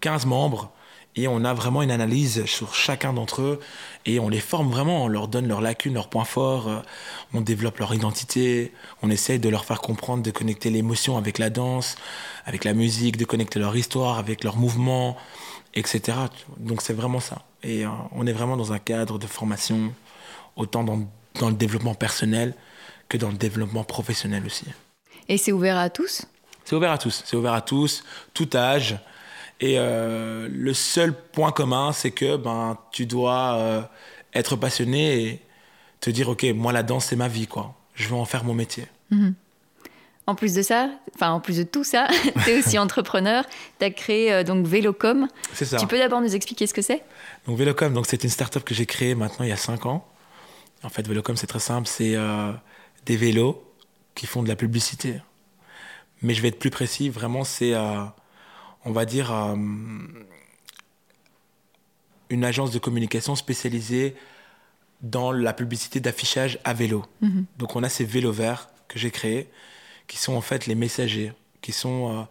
15 euh, membres et on a vraiment une analyse sur chacun d'entre eux et on les forme vraiment, on leur donne leurs lacunes, leurs points forts, euh, on développe leur identité, on essaye de leur faire comprendre, de connecter l'émotion avec la danse, avec la musique, de connecter leur histoire avec leurs mouvements, etc. Donc c'est vraiment ça. Et euh, on est vraiment dans un cadre de formation, autant dans, dans le développement personnel que dans le développement professionnel aussi. Et c'est ouvert à tous C'est ouvert à tous, c'est ouvert à tous, tout âge. Et euh, le seul point commun, c'est que ben, tu dois euh, être passionné et te dire, OK, moi, la danse, c'est ma vie, quoi. Je veux en faire mon métier. Mhm. En plus de ça, enfin en plus de tout ça, (laughs) tu es aussi entrepreneur. Tu as créé euh, donc Vélocom. C'est ça. Tu peux d'abord nous expliquer ce que c'est? Donc Vélocom, donc c'est une start-up que j'ai créée maintenant il y a 5 ans. En fait, Vélocom, c'est très simple, c'est des vélos qui font de la publicité. Mais je vais être plus précis, vraiment, c'est on va dire, euh, une agence de communication spécialisée dans la publicité d'affichage à vélo. Mhm. Donc on a ces vélos verts que j'ai créés, qui sont en fait les messagers, qui sont euh,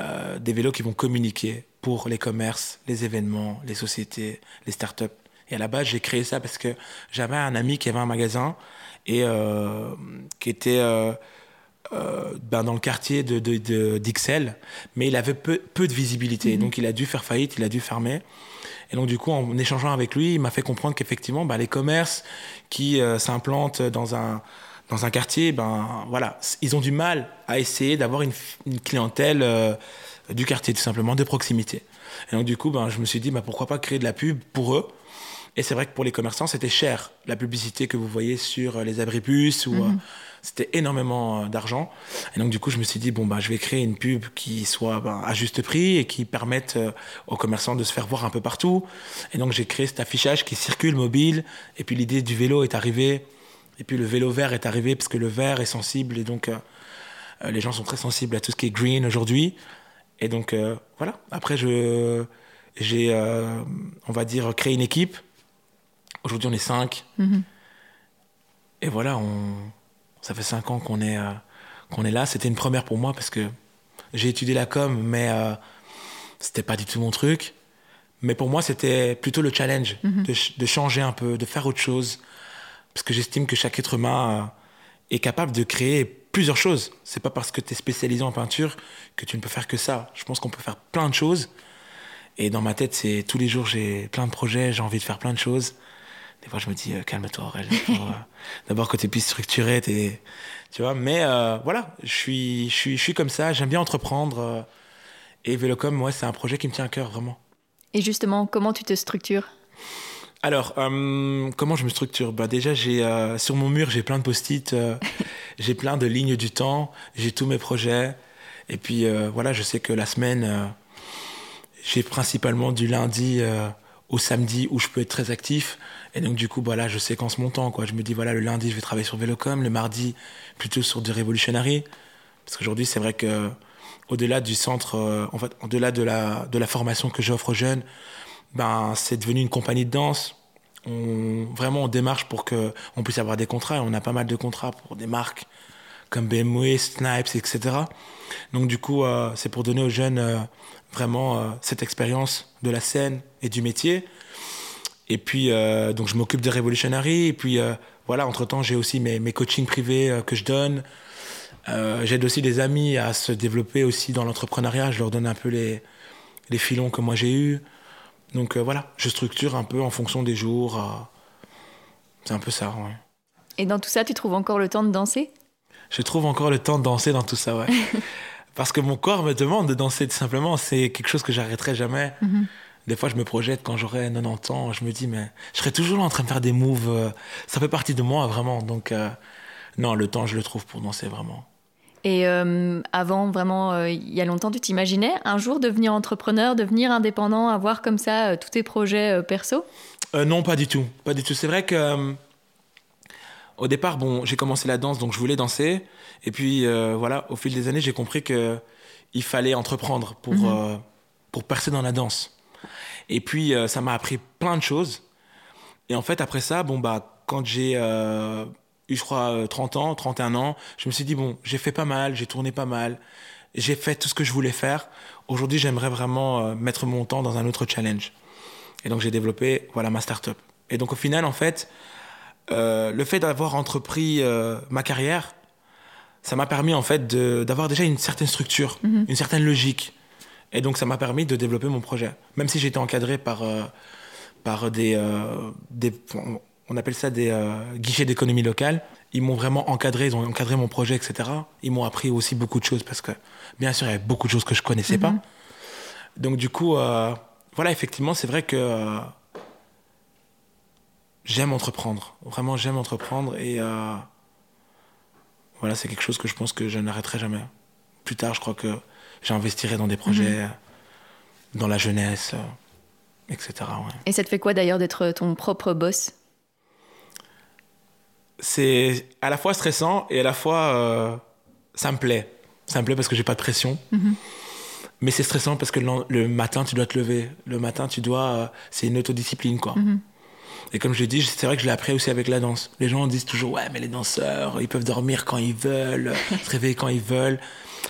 euh, des vélos qui vont communiquer pour les commerces, les événements, les sociétés, les startups. Et à la base, j'ai créé ça parce que j'avais un ami qui avait un magasin et qui était euh, ben dans le quartier de, d'Ixelles, mais il avait peu, peu de visibilité. Mhm. Donc il a dû faire faillite, il a dû fermer. Et donc du coup, en échangeant avec lui, il m'a fait comprendre qu'effectivement, ben, les commerces qui euh, s'implantent dans un, dans un quartier, ben voilà, ils ont du mal à essayer d'avoir une, clientèle euh, du quartier, tout simplement, de proximité. Et donc du coup, ben, je me suis dit, ben, pourquoi pas créer de la pub pour eux et c'est vrai que pour les commerçants, c'était cher. La publicité que vous voyez sur les abribus ou mhm. C'était énormément euh, d'argent. Et donc, du coup, je me suis dit, bon, bah, je vais créer une pub qui soit bah, à juste prix et qui permette euh, aux commerçants de se faire voir un peu partout. Et donc, j'ai créé cet affichage qui circule mobile. Et puis, l'idée du vélo est arrivée. Et puis, le vélo vert est arrivé parce que le vert est sensible. Et donc, euh, les gens sont très sensibles à tout ce qui est green aujourd'hui. Et donc, voilà. Après, je, j'ai, on va dire, créé une équipe. Aujourd'hui, on est cinq. Mm-hmm. Et voilà, on, ça fait cinq ans qu'on est, euh, qu'on est là. C'était une première pour moi parce que j'ai étudié la com, mais euh, c'était pas du tout mon truc. Mais pour moi, c'était plutôt le challenge mhm. de, changer un peu, de faire autre chose. Parce que j'estime que chaque être humain euh, est capable de créer plusieurs choses. C'est pas parce que tu es spécialisé en peinture que tu ne peux faire que ça. Je pense qu'on peut faire plein de choses. Et dans ma tête, c'est tous les jours, j'ai plein de projets, j'ai envie de faire plein de choses. Des fois, je me dis, euh, calme-toi, Aurel. Euh, (laughs) d'abord, que tu plus structuré, es, tu vois. Mais euh, voilà, je suis, je, suis, je suis comme ça, j'aime bien entreprendre. et Vélocom, ouais, c'est un projet qui me tient à cœur, vraiment. Et justement, comment tu te structures? Alors, comment je me structure? Bah Déjà, j'ai sur mon mur, j'ai plein de post-it, (laughs) j'ai plein de lignes du temps, j'ai tous mes projets. Et puis, voilà, je sais que la semaine, j'ai principalement du lundi au samedi où je peux être très actif. Et donc, du coup, voilà, je séquence mon temps, quoi. Je me dis, voilà, le lundi, je vais travailler sur Vélocom, le mardi, plutôt sur du Revolutionary. Parce qu'aujourd'hui, c'est vrai que, au-delà du centre, euh, en fait, au-delà de la, de la formation que j'offre aux jeunes, ben, c'est devenu une compagnie de danse. On, vraiment, on démarche pour qu'on puisse avoir des contrats. Et on a pas mal de contrats pour des marques comme BMW, Snipes, etc. Donc, du coup, euh, c'est pour donner aux jeunes euh, vraiment cette expérience de la scène et du métier et puis, euh, donc, je m'occupe de Revolutionary. Et puis, euh, voilà, entre-temps, j'ai aussi mes, mes coachings privés euh, que je donne. J'aide aussi des amis à se développer aussi dans l'entrepreneuriat. Je leur donne un peu les, les filons que moi j'ai eus. Donc, voilà, je structure un peu en fonction des jours. C'est un peu ça, ouais. Et dans tout ça, tu trouves encore le temps de danser? Je trouve encore le temps de danser dans tout ça, ouais. (laughs) Parce que mon corps me demande de danser, tout simplement. C'est quelque chose que j'arrêterai jamais. Mm-hmm. Des fois, je me projette quand j'aurai 90 ans, je me dis, mais je serai toujours en train de faire des moves. Euh, ça fait partie de moi, vraiment. Donc, euh, non, le temps, je le trouve pour danser, vraiment. Et euh, avant, vraiment, il y a longtemps, tu t'imaginais un jour devenir entrepreneur, devenir indépendant, avoir comme ça tous tes projets perso? Non, pas du tout. Pas du tout. C'est vrai que au départ, bon, j'ai commencé la danse, donc je voulais danser. Et puis, voilà, au fil des années, j'ai compris que il fallait entreprendre pour, mhm. pour percer dans la danse. Et puis, euh, ça m'a appris plein de choses. Et en fait, après ça, bon, bah, quand j'ai euh, eu, je crois, 30 euh, ans, 31 ans, je me suis dit, bon, j'ai fait pas mal, j'ai tourné pas mal, j'ai fait tout ce que je voulais faire. Aujourd'hui, j'aimerais vraiment mettre mon temps dans un autre challenge. Et donc, j'ai développé, voilà, ma startup. Et donc, au final, en fait, le fait d'avoir entrepris ma carrière, ça m'a permis, en fait, d'avoir déjà une certaine structure, mm-hmm. une certaine logique. Et donc, ça m'a permis de développer mon projet. Même si j'étais encadré par, euh, par des, euh, des, On appelle ça des euh, guichets d'économie locale. Ils m'ont vraiment encadré, ils ont encadré mon projet, etc. Ils m'ont appris aussi beaucoup de choses parce que, bien sûr, il y avait beaucoup de choses que je connaissais pas. Mhm. Donc, du coup, voilà, effectivement, c'est vrai que j'aime entreprendre. Vraiment, j'aime entreprendre. Et voilà, c'est quelque chose que je pense que je n'arrêterai jamais. Plus tard, je crois que j'investirai dans des projets, mhm. dans la jeunesse, euh, etc. Et ça te fait quoi d'ailleurs d'être ton propre boss? C'est à la fois stressant et à la fois euh, ça me plaît. Ça me plaît parce que j'ai pas de pression. Mhm. Mais c'est stressant parce que le, matin, tu dois te lever. Le matin, tu dois. Euh, c'est une autodiscipline, quoi. Mhm. Et comme je l'ai dit, c'est vrai que je l'ai appris aussi avec la danse. Les gens disent toujours, ouais, mais les danseurs, ils peuvent dormir quand ils veulent, (laughs) se réveiller quand ils veulent.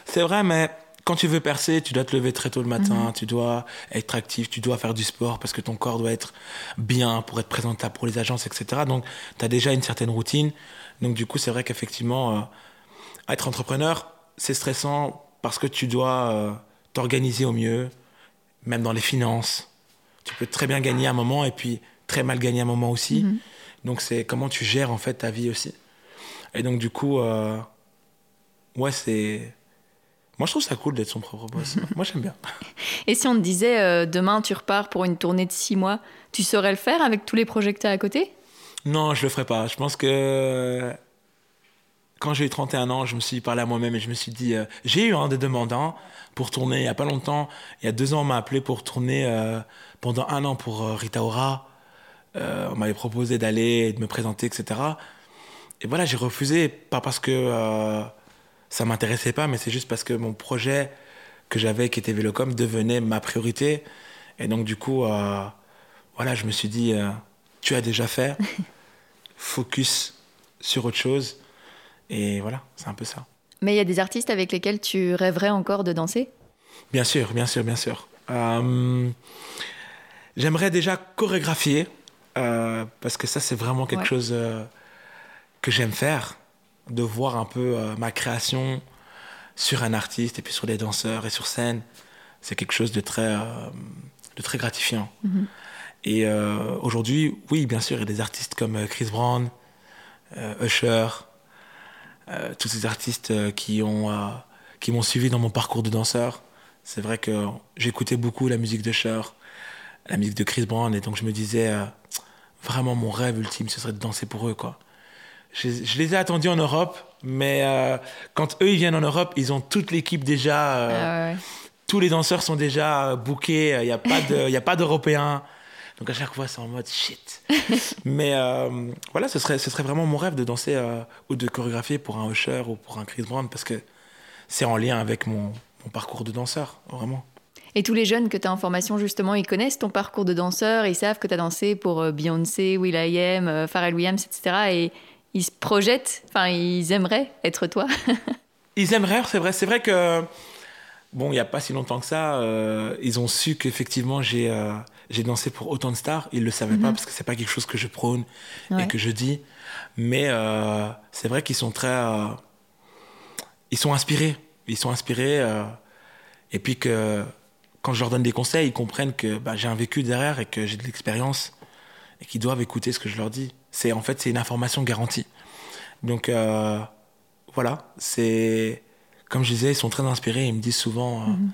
C'est vrai, mais quand tu veux percer, tu dois te lever très tôt le matin, mhm. tu dois être actif, tu dois faire du sport parce que ton corps doit être bien pour être présentable pour les agences, etc. Donc, tu as déjà une certaine routine. Donc, du coup, c'est vrai qu'effectivement, euh, être entrepreneur, c'est stressant parce que tu dois euh, t'organiser au mieux, même dans les finances. Tu peux très bien gagner un moment et puis très mal gagner un moment aussi. Mhm. Donc, c'est comment tu gères en fait ta vie aussi. Et donc, du coup, euh, ouais, c'est moi, je trouve ça cool d'être son propre boss. (laughs) Moi, j'aime bien. Et si on te disait euh, demain, tu repars pour une tournée de six mois, tu saurais le faire avec tous les projets que tu as à côté? Non, je le ferais pas. Je pense que quand j'ai eu 31 ans, je me suis parlé à moi-même et je me suis dit euh, j'ai eu un des demandants pour tourner il y a pas longtemps. Il y a deux ans, on m'a appelé pour tourner euh, pendant un an pour Rita Ora. on m'avait proposé d'aller, de me présenter, etc. Et voilà, j'ai refusé, pas parce que ça m'intéressait pas, mais c'est juste parce que mon projet que j'avais, qui était Vélocom, devenait ma priorité. Et donc, du coup, euh, voilà, je me suis dit, euh, tu as déjà fait, (laughs) focus sur autre chose. Et voilà, c'est un peu ça. Mais il y a des artistes avec lesquels tu rêverais encore de danser? Bien sûr, bien sûr, bien sûr. Euh, j'aimerais déjà chorégraphier, parce que ça, c'est vraiment quelque chose que j'aime faire de voir un peu euh, ma création sur un artiste et puis sur des danseurs et sur scène, c'est quelque chose de très, euh, de très gratifiant. Mhm. Et euh, aujourd'hui, oui, bien sûr, il y a des artistes comme Chris Brown, Usher, tous ces artistes qui ont qui m'ont suivi dans mon parcours de danseur. C'est vrai que j'écoutais beaucoup la musique d'Usher, la musique de Chris Brown, et donc je me disais, vraiment mon rêve ultime, ce serait de danser pour eux, quoi je, les ai attendus en Europe, mais euh, quand eux ils viennent en Europe, ils ont toute l'équipe déjà. Euh, ah tous les danseurs sont déjà bookés. Il n'y a pas de, a pas d'Européens. Donc à chaque fois, c'est en mode shit. (laughs) Mais euh, voilà, ce serait, ce serait vraiment mon rêve de danser euh, ou de chorégraphier pour un Usher ou pour un Chris Brown parce que c'est en lien avec mon, mon parcours de danseur, vraiment. Et tous les jeunes que tu as en formation, justement, ils connaissent ton parcours de danseur, ils savent que tu as dansé pour euh, Beyoncé, Will.i.am, Pharrell Williams, etc. Et ils se projettent, enfin, ils aimeraient être toi. (laughs) ils aimeraient, c'est vrai. C'est vrai que Bon, il n'y a pas si longtemps que ça, euh, ils ont su qu'effectivement j'ai euh, j'ai dansé pour autant de stars. Ils ne le savaient pas mhm. parce que c'est pas quelque chose que je prône et que je dis. Mais euh, c'est vrai qu'ils sont très. ils sont inspirés. Ils sont inspirés. et puis que quand je leur donne des conseils, ils comprennent que bah, j'ai un vécu derrière et que j'ai de l'expérience et qu'ils doivent écouter ce que je leur dis. C'est En fait, c'est une information garantie. Donc voilà, c'est comme je disais, ils sont très inspirés. Ils me disent souvent, euh, mhm.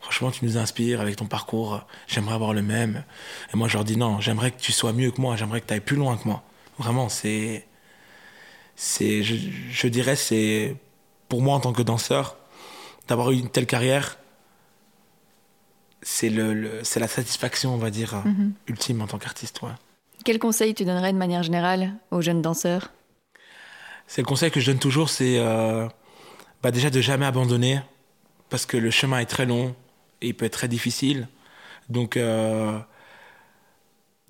franchement, tu nous inspires avec ton parcours. J'aimerais avoir le même. Et moi, je leur dis non, j'aimerais que tu sois mieux que moi. J'aimerais que tu ailles plus loin que moi. Vraiment, c'est, c'est, je, dirais, c'est pour moi en tant que danseur d'avoir eu une telle carrière. C'est le, c'est la satisfaction, on va dire, mhm. ultime en tant qu'artiste. Ouais. Quel conseil tu donnerais de manière générale aux jeunes danseurs? C'est le conseil que je donne toujours, c'est euh, bah déjà de jamais abandonner, parce que le chemin est très long et il peut être très difficile. Donc, euh,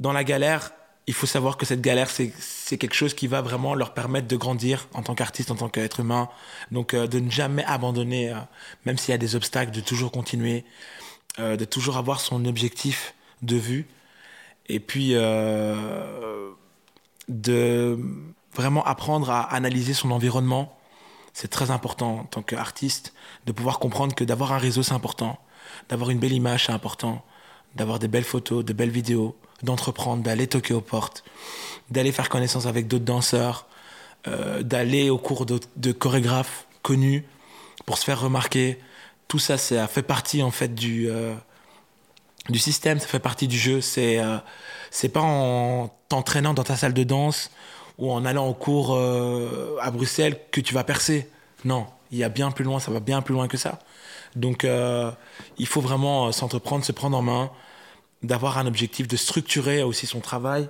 dans la galère, il faut savoir que cette galère, c'est quelque chose qui va vraiment leur permettre de grandir en tant qu'artiste, en tant qu'être humain. Donc, euh, de ne jamais abandonner, même s'il y a des obstacles, de toujours continuer, de toujours avoir son objectif de vue. Et puis, de vraiment apprendre à analyser son environnement c'est très important en tant qu'artiste de pouvoir comprendre que d'avoir un réseau, c'est important. D'avoir une belle image, c'est important. D'avoir des belles photos, de belles vidéos, d'entreprendre, d'aller toquer aux portes, d'aller faire connaissance avec d'autres danseurs, euh, d'aller au cours de, chorégraphes connus pour se faire remarquer. Tout ça, ça fait partie en fait du, euh, du système, ça fait partie du jeu. C'est euh, c'est pas en t'entraînant dans ta salle de danse ou en allant au cours euh, à Bruxelles que tu vas percer. Non, il y a bien plus loin, ça va bien plus loin que ça. Donc euh, il faut vraiment euh, s'entreprendre, se prendre en main, d'avoir un objectif, de structurer aussi son travail.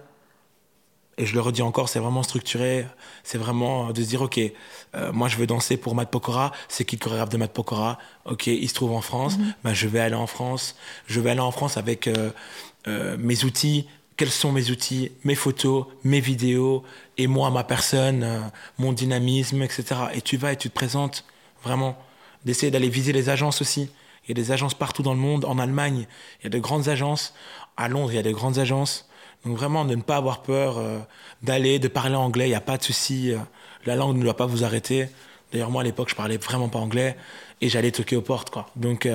Et je le redis encore, c'est vraiment structuré, c'est vraiment de se dire, ok, moi je veux danser pour Matt Pokora, c'est qui le chorégraphe de Matt Pokora? Ok, il se trouve en France, mm-hmm. ben, je vais aller en France, je vais aller en France avec mes outils, quels sont mes outils, mes photos, mes vidéos, et moi, ma personne, euh, mon dynamisme, etc. Et tu vas et tu te présentes vraiment, d'essayer d'aller viser les agences aussi. Il y a des agences partout dans le monde. En Allemagne, il y a de grandes agences. À Londres, il y a de grandes agences. Donc vraiment, de ne pas avoir peur euh, d'aller, de parler anglais, il n'y a pas de souci. Euh, la langue ne doit pas vous arrêter. D'ailleurs, moi, à l'époque, je parlais vraiment pas anglais et j'allais toquer aux portes. Quoi. Donc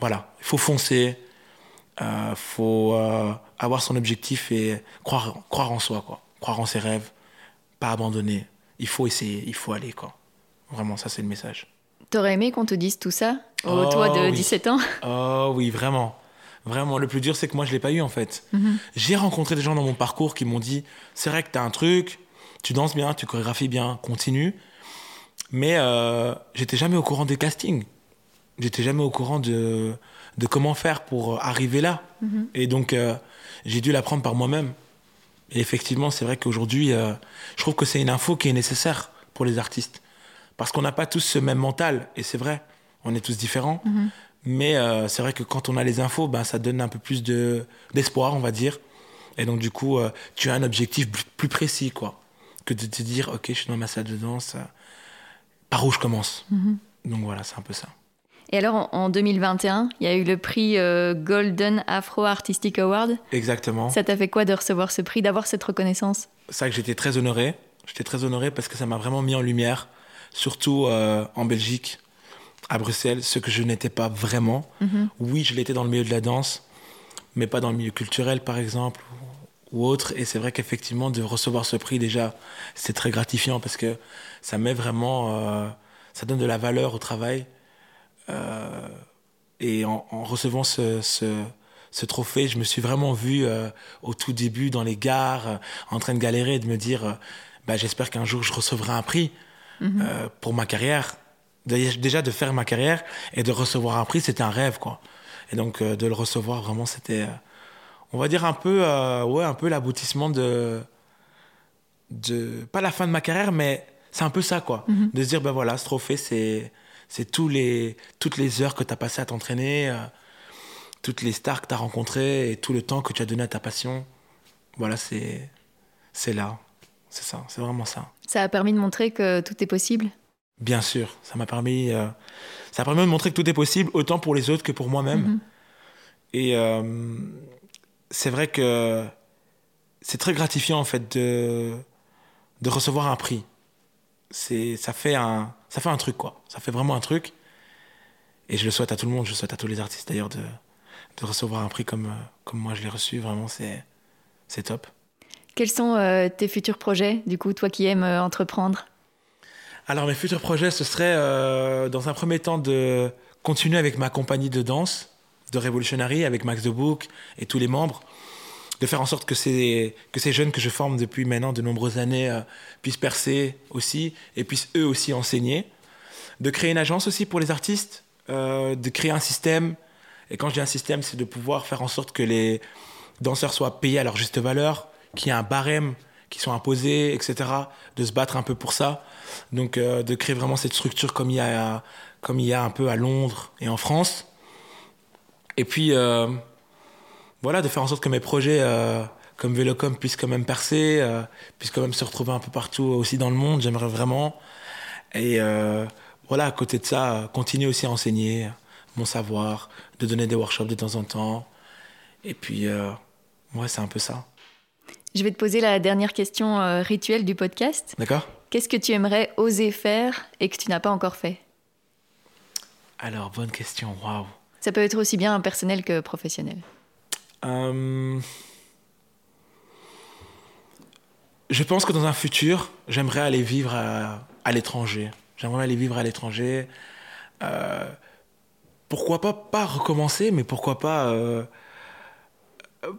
voilà, il faut foncer, il faut avoir son objectif et croire, croire en soi. Quoi croire en ses rêves, pas abandonner. Il faut essayer, il faut aller, quoi. Vraiment, ça, c'est le message. T'aurais aimé qu'on te dise tout ça, au oh, toi de 17 ans? Oh oui, vraiment. Vraiment, le plus dur, c'est que moi, je l'ai pas eu, en fait. Mhm. J'ai rencontré des gens dans mon parcours qui m'ont dit c'est vrai que tu as un truc, tu danses bien, tu chorégraphies bien, continue. Mais euh, j'étais jamais au courant des castings. J'étais jamais au courant de, de comment faire pour arriver là. Mhm. Et donc, euh, j'ai dû l'apprendre par moi-même. Et effectivement, c'est vrai qu'aujourd'hui, euh, je trouve que c'est une info qui est nécessaire pour les artistes. Parce qu'on n'a pas tous ce même mental, et c'est vrai, on est tous différents. Mhm. Mais euh, c'est vrai que quand on a les infos, ben, ça donne un peu plus d'espoir, on va dire. Et donc, du coup, euh, tu as un objectif plus précis, quoi. Que de te dire, OK, je suis dans ma salle de danse, par où je commence. Mhm. Donc voilà, c'est un peu ça. Et alors, en 2021, il y a eu le prix euh, Golden Afro Artistic Award. Exactement. Ça t'a fait quoi de recevoir ce prix, d'avoir cette reconnaissance? C'est vrai que j'étais très honoré. J'étais très honoré parce que ça m'a vraiment mis en lumière, surtout euh, en Belgique, à Bruxelles, ce que je n'étais pas vraiment. Mhm. Oui, je l'étais dans le milieu de la danse, mais pas dans le milieu culturel, par exemple, ou autre. Et c'est vrai qu'effectivement, de recevoir ce prix, déjà, c'est très gratifiant parce que ça met vraiment... Euh, ça donne de la valeur au travail euh, et en, recevant ce, ce, trophée, je me suis vraiment vu euh, au tout début dans les gares, en train de galérer et de me dire bah, j'espère qu'un jour je recevrai un prix mhm. pour ma carrière. Déjà de faire ma carrière et de recevoir un prix, c'était un rêve. quoi. Et donc de le recevoir, vraiment, c'était on va dire un peu, euh, ouais, un peu l'aboutissement de, de, pas la fin de ma carrière, mais c'est un peu ça, quoi. Mhm. De se dire, ben voilà, ce trophée, c'est, c'est tous les, toutes les heures que tu as passées à t'entraîner, euh, toutes les stars que tu as rencontrées et tout le temps que tu as donné à ta passion. Voilà, c'est, c'est là. C'est ça, c'est vraiment ça. Ça a permis de montrer que tout est possible Bien sûr, ça m'a permis, euh, ça permis de montrer que tout est possible, autant pour les autres que pour moi-même. Mhm. Et euh, c'est vrai que c'est très gratifiant en fait de, de recevoir un prix. C'est, ça, fait un, ça fait un truc quoi. Ça fait vraiment un truc. Et je le souhaite à tout le monde, je le souhaite à tous les artistes d'ailleurs de, de recevoir un prix comme, comme moi je l'ai reçu. Vraiment, c'est, c'est top. Quels sont euh, tes futurs projets, du coup, toi qui aimes euh, entreprendre? Alors mes futurs projets, ce serait euh, dans un premier temps de continuer avec ma compagnie de danse de Revolutionary, avec Max de Book et tous les membres, de faire en sorte que ces, que ces jeunes que je forme depuis maintenant de nombreuses années euh, puissent percer aussi et puissent eux aussi enseigner. De créer une agence aussi pour les artistes, euh, de créer un système. Et quand je dis un système, c'est de pouvoir faire en sorte que les danseurs soient payés à leur juste valeur, qu'il y ait un barème qui soit imposé, etc. De se battre un peu pour ça. Donc euh, de créer vraiment cette structure comme il y a, comme il y a un peu à Londres et en France. Et puis, euh, voilà, de faire en sorte que mes projets euh, comme Vélocom puissent quand même percer, puissent quand même se retrouver un peu partout aussi dans le monde. J'aimerais vraiment. Et voilà, à côté de ça, continuer aussi à enseigner mon savoir, de donner des workshops de temps en temps. Et puis, euh, ouais, c'est un peu ça. Je vais te poser la dernière question rituelle du podcast. D'accord Qu'est-ce que tu aimerais oser faire et que tu n'as pas encore fait? Alors, bonne question, waouh. Ça peut être aussi bien personnel que professionnel. Euh, Je pense que dans un futur, j'aimerais aller vivre à, à l'étranger. J'aimerais aller vivre à l'étranger. Euh, pourquoi pas, pas recommencer, mais pourquoi pas euh, euh,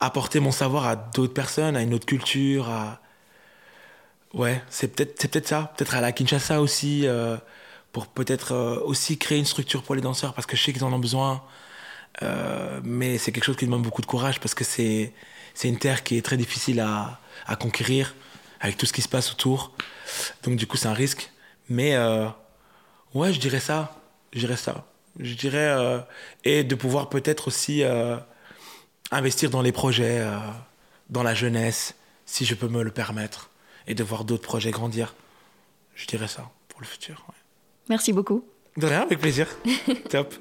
apporter mon savoir à d'autres personnes, à une autre culture. À... Ouais, c'est peut-être c'est peut-être ça. Peut-être à la Kinshasa aussi, euh, pour peut-être euh, aussi créer une structure pour les danseurs, parce que je sais qu'ils en ont besoin. Euh, mais c'est quelque chose qui demande beaucoup de courage, parce que c'est c'est une terre qui est très difficile à, à conquérir, avec tout ce qui se passe autour. Donc du coup, c'est un risque. Mais ouais, je dirais ça. Je dirais ça. Je dirais... et de pouvoir peut-être aussi investir dans les projets, dans la jeunesse, si je peux me le permettre, et de voir d'autres projets grandir. Je dirais ça pour le futur. ouais. Merci beaucoup. De rien, avec plaisir. (laughs) Top.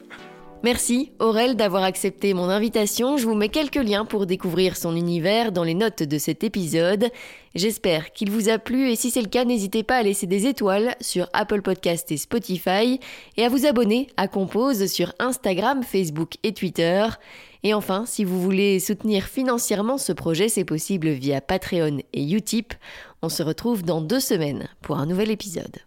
Merci Aurel d'avoir accepté mon invitation. Je vous mets quelques liens pour découvrir son univers dans les notes de cet épisode. J'espère qu'il vous a plu et si c'est le cas, n'hésitez pas à laisser des étoiles sur Apple Podcast et Spotify et à vous abonner à Compose sur Instagram, Facebook et Twitter. Et enfin, si vous voulez soutenir financièrement ce projet, c'est possible via Patreon et Utip. On se retrouve dans deux semaines pour un nouvel épisode.